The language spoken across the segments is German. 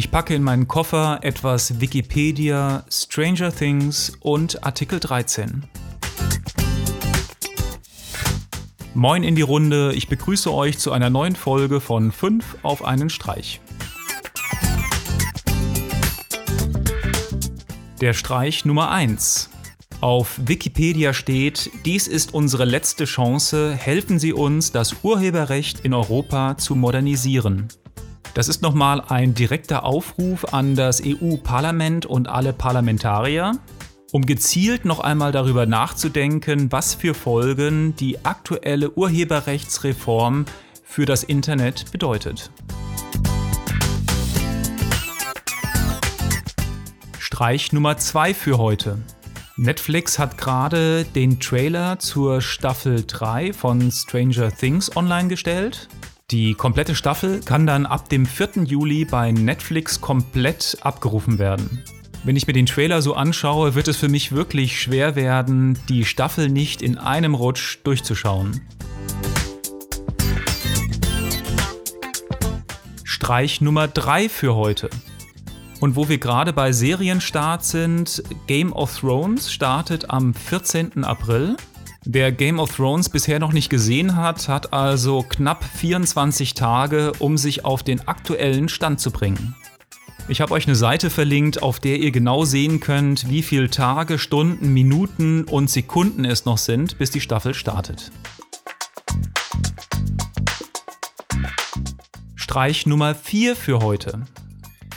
Ich packe in meinen Koffer etwas Wikipedia, Stranger Things und Artikel 13. Moin in die Runde, ich begrüße euch zu einer neuen Folge von 5 auf einen Streich. Der Streich Nummer 1. Auf Wikipedia steht, dies ist unsere letzte Chance, helfen Sie uns, das Urheberrecht in Europa zu modernisieren. Das ist nochmal ein direkter Aufruf an das EU-Parlament und alle Parlamentarier, um gezielt noch einmal darüber nachzudenken, was für Folgen die aktuelle Urheberrechtsreform für das Internet bedeutet. Streich Nummer 2 für heute. Netflix hat gerade den Trailer zur Staffel 3 von Stranger Things online gestellt. Die komplette Staffel kann dann ab dem 4. Juli bei Netflix komplett abgerufen werden. Wenn ich mir den Trailer so anschaue, wird es für mich wirklich schwer werden, die Staffel nicht in einem Rutsch durchzuschauen. Streich Nummer 3 für heute. Und wo wir gerade bei Serienstart sind, Game of Thrones startet am 14. April. Wer Game of Thrones bisher noch nicht gesehen hat, hat also knapp 24 Tage, um sich auf den aktuellen Stand zu bringen. Ich habe euch eine Seite verlinkt, auf der ihr genau sehen könnt, wie viele Tage, Stunden, Minuten und Sekunden es noch sind, bis die Staffel startet. Streich Nummer 4 für heute.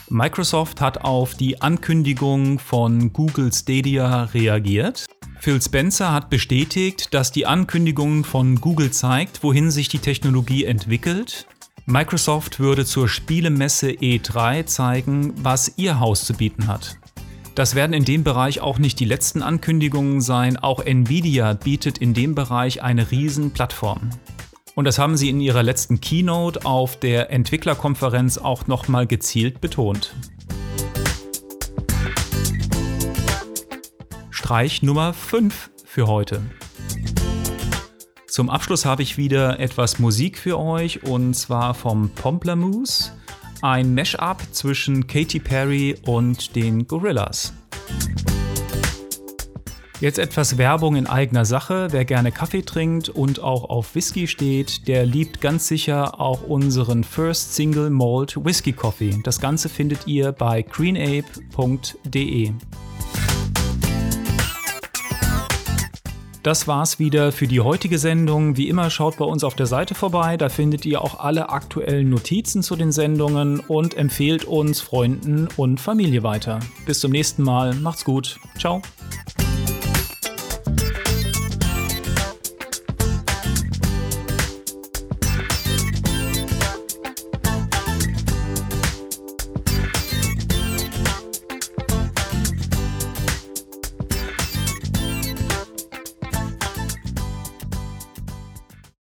Microsoft hat auf die Ankündigung von Google Stadia reagiert. Phil Spencer hat bestätigt, dass die Ankündigung von Google zeigt, wohin sich die Technologie entwickelt. Microsoft würde zur Spielemesse E3 zeigen, was ihr Haus zu bieten hat. Das werden in dem Bereich auch nicht die letzten Ankündigungen sein, auch Nvidia bietet in dem Bereich eine riesen Plattform. Und das haben sie in ihrer letzten Keynote auf der Entwicklerkonferenz auch nochmal gezielt betont. Streich Nummer 5 für heute. Zum Abschluss habe ich wieder etwas Musik für euch und zwar vom Pomplamoose, ein Mashup zwischen Katy Perry und den Gorillas. Jetzt etwas Werbung in eigener Sache. Wer gerne Kaffee trinkt und auch auf Whisky steht, der liebt ganz sicher auch unseren First Single Malt Whisky Coffee. Das Ganze findet ihr bei greenape.de. Das war's wieder für die heutige Sendung. Wie immer schaut bei uns auf der Seite vorbei, da findet ihr auch alle aktuellen Notizen zu den Sendungen und empfehlt uns Freunden und Familie weiter. Bis zum nächsten Mal, macht's gut. Ciao.